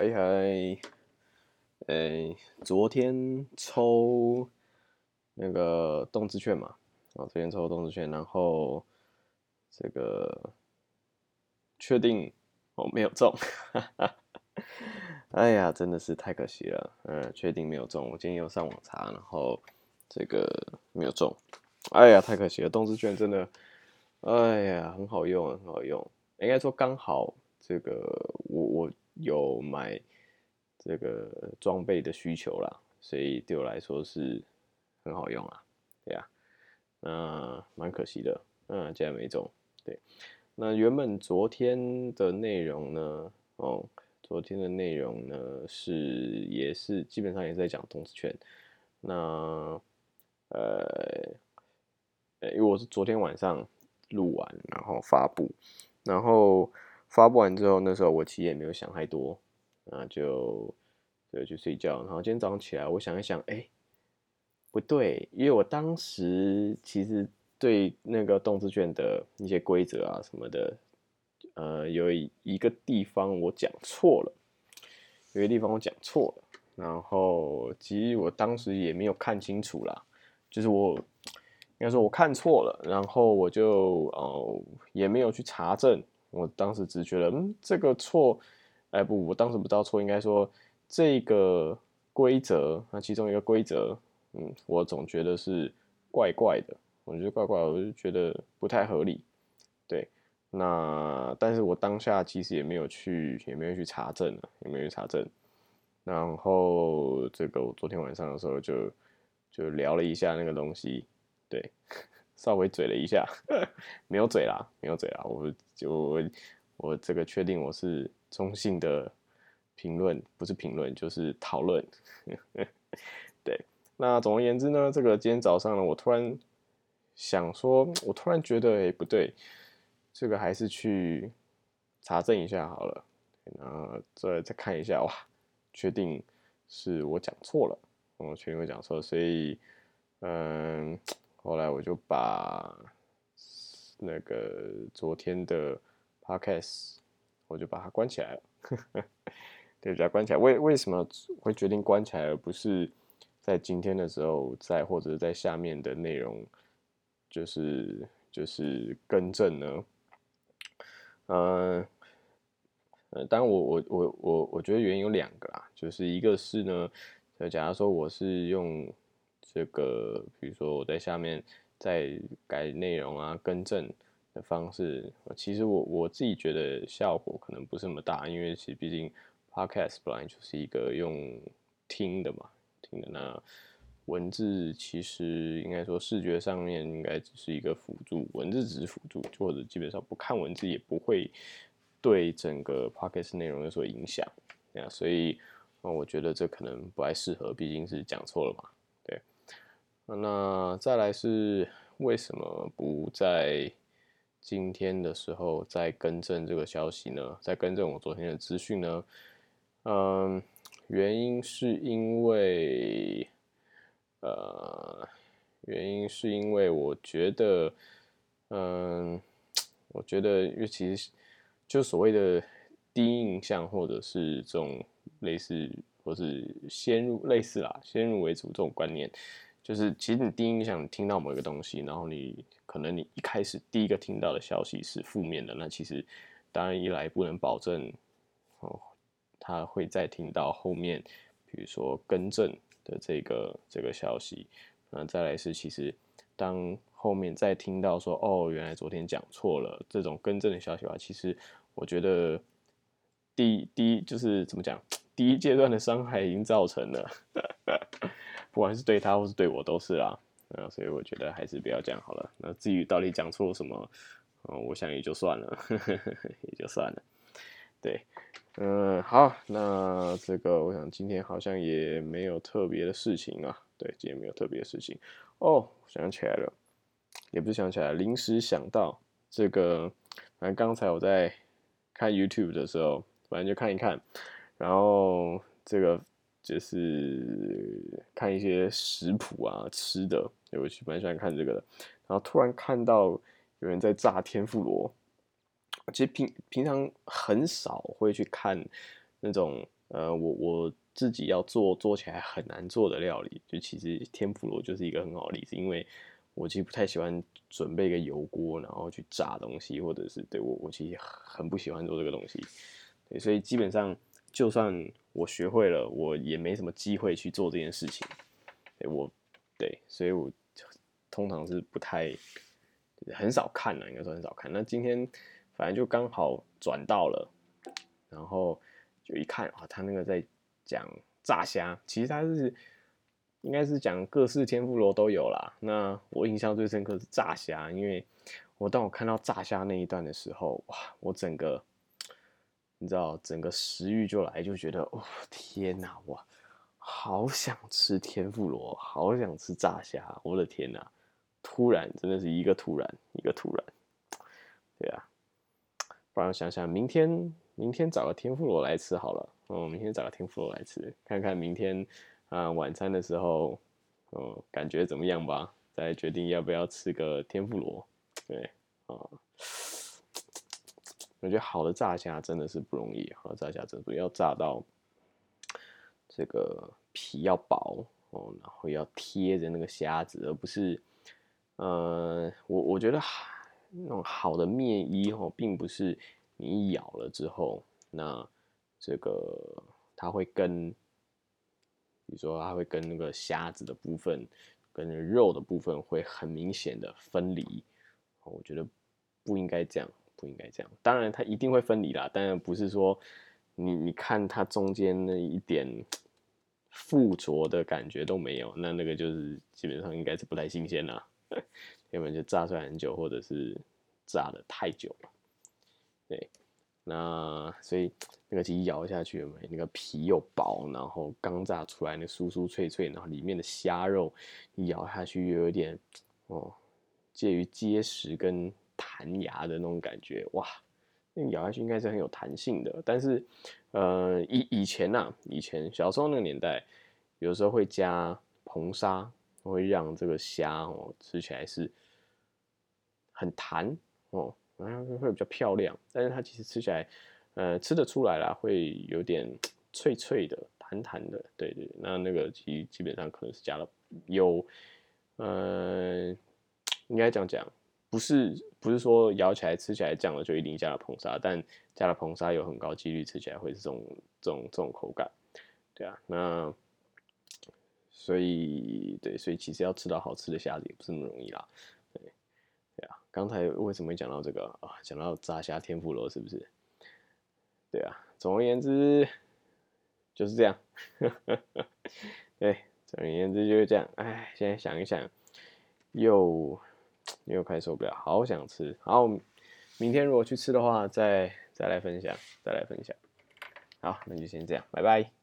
嗨嗨，诶，昨天抽那个动资券嘛，啊，昨天抽动资券，然后这个确定哦没有中，哎呀，真的是太可惜了，嗯，确定没有中，我今天又上网查，然后这个没有中，哎呀，太可惜了，动资券真的，哎呀，很好用，很好用，应该说刚好这个我我。有买这个装备的需求啦，所以对我来说是很好用啊，对呀，那蛮可惜的，嗯，竟然没中。对，那原本昨天的内容呢，哦，昨天的内容呢是也是基本上也是在讲动词圈，那呃，因为我是昨天晚上录完然后发布，然后。发布完之后，那时候我其实也没有想太多，那就就去睡觉。然后今天早上起来，我想一想，哎，不对，因为我当时其实对那个动词卷的一些规则啊什么的，呃，有一个地方我讲错了，有一个地方我讲错了。然后其实我当时也没有看清楚啦，就是我应该说我看错了，然后我就哦也没有去查证。我当时只觉得，嗯，这个错，哎不，我当时不知道错，应该说这个规则，那其中一个规则，嗯，我总觉得是怪怪的，我觉得怪怪，我就觉得不太合理，对，那但是我当下其实也没有去，也没有去查证啊，也没有去查证，然后这个我昨天晚上的时候就就聊了一下那个东西，对。稍微嘴了一下，没有嘴啦，没有嘴啦，我就我这个确定我是中性的评论，不是评论就是讨论。对，那总而言之呢，这个今天早上呢，我突然想说，我突然觉得，哎，不对，这个还是去查证一下好了，然后再再看一下，哇，确定是我讲错了，我确定我讲错，所以，嗯。后来我就把那个昨天的 podcast 我就把它关起来了，对，把它关起来。为为什么会决定关起来，而不是在今天的时候在或者在下面的内容就是就是更正呢？嗯，呃，当然我我我我我觉得原因有两个啦，就是一个是呢，就假如说我是用。这个，比如说我在下面再改内容啊，更正的方式，其实我我自己觉得效果可能不是那么大，因为其实毕竟 podcast 本来就是一个用听的嘛，听的那文字其实应该说视觉上面应该只是一个辅助，文字只是辅助，或者基本上不看文字也不会对整个 podcast 内容有所影响，啊，所以我觉得这可能不太适合，毕竟是讲错了嘛。那再来是为什么不在今天的时候再更正这个消息呢？再更正我昨天的资讯呢？嗯，原因是因为，呃，原因是因为我觉得，嗯，我觉得，因为其实就所谓的第一印象，或者是这种类似，或是先入类似啦，先入为主这种观念。就是，其实你第一印象听到某一个东西，然后你可能你一开始第一个听到的消息是负面的，那其实当然一来不能保证哦，他会再听到后面，比如说更正的这个这个消息，那再来是其实当后面再听到说哦，原来昨天讲错了这种更正的消息的话，其实我觉得第第一就是怎么讲，第一阶段的伤害已经造成了。不管是对他或是对我都是啦，啊，所以我觉得还是不要讲好了。那至于到底讲错什么，嗯，我想也就算了，也就算了。对，嗯，好，那这个我想今天好像也没有特别的事情啊。对，今天没有特别的事情。哦，想起来了，也不是想起来，临时想到这个。反正刚才我在看 YouTube 的时候，反正就看一看，然后这个。就是看一些食谱啊，吃的，我其实蛮喜欢看这个的。然后突然看到有人在炸天妇罗，其实平平常很少会去看那种呃，我我自己要做做起来很难做的料理，就其实天妇罗就是一个很好的例子，因为我其实不太喜欢准备一个油锅，然后去炸东西，或者是对我我其实很不喜欢做这个东西，对，所以基本上就算我学会了，我也没什么机会去做这件事情，对我对，所以我通常是不太很少看了，应该说很少看。那今天反正就刚好转到了，然后就一看啊，他那个在讲炸虾，其实他是。应该是讲各式天妇罗都有啦。那我印象最深刻是炸虾，因为我当我看到炸虾那一段的时候，哇，我整个你知道，整个食欲就来，就觉得哦天哪，哇，好想吃天妇罗，好想吃炸虾，我的天哪！突然真的是一个突然，一个突然，对啊，不然想想明天，明天找个天妇罗来吃好了。哦，明天找个天妇罗来吃，看看明天。啊，晚餐的时候，嗯，感觉怎么样吧？再决定要不要吃个天妇罗。对，啊，我觉得好的炸虾真的是不容易，好的炸虾真的要炸到这个皮要薄哦，然后要贴着那个虾子，而不是，呃，我我觉得那种好的面衣哦，并不是你咬了之后，那这个它会跟。比如说，它会跟那个虾子的部分，跟肉的部分会很明显的分离。我觉得不应该这样，不应该这样。当然，它一定会分离啦，当然不是说你你看它中间那一点附着的感觉都没有，那那个就是基本上应该是不太新鲜啦，要不然就炸出来很久，或者是炸的太久了，对。那所以那个鸡咬下去，没那个皮又薄，然后刚炸出来那酥酥脆脆，然后里面的虾肉一咬下去又有点哦，介于结实跟弹牙的那种感觉，哇，那咬下去应该是很有弹性的。但是呃以以前呐，以前小时候那个年代，有时候会加硼砂，会让这个虾哦吃起来是很弹哦。然后会比较漂亮，但是它其实吃起来，呃，吃得出来啦，会有点脆脆的、弹弹的。对对，那那个基基本上可能是加了有，呃，应该这样讲，不是不是说咬起来吃起来这样的就一定加了硼砂，但加了硼砂有很高几率吃起来会是这种这种这种口感。对啊，那所以对，所以其实要吃到好吃的虾子也不是那么容易啦。对，对啊刚才为什么讲到这个啊？讲到炸虾天妇罗是不是？对啊，总而言之就是这样。对，总而言之就是这样。哎，现在想一想，又又快受不了，好想吃。好，明天如果去吃的话，再再来分享，再来分享。好，那就先这样，拜拜。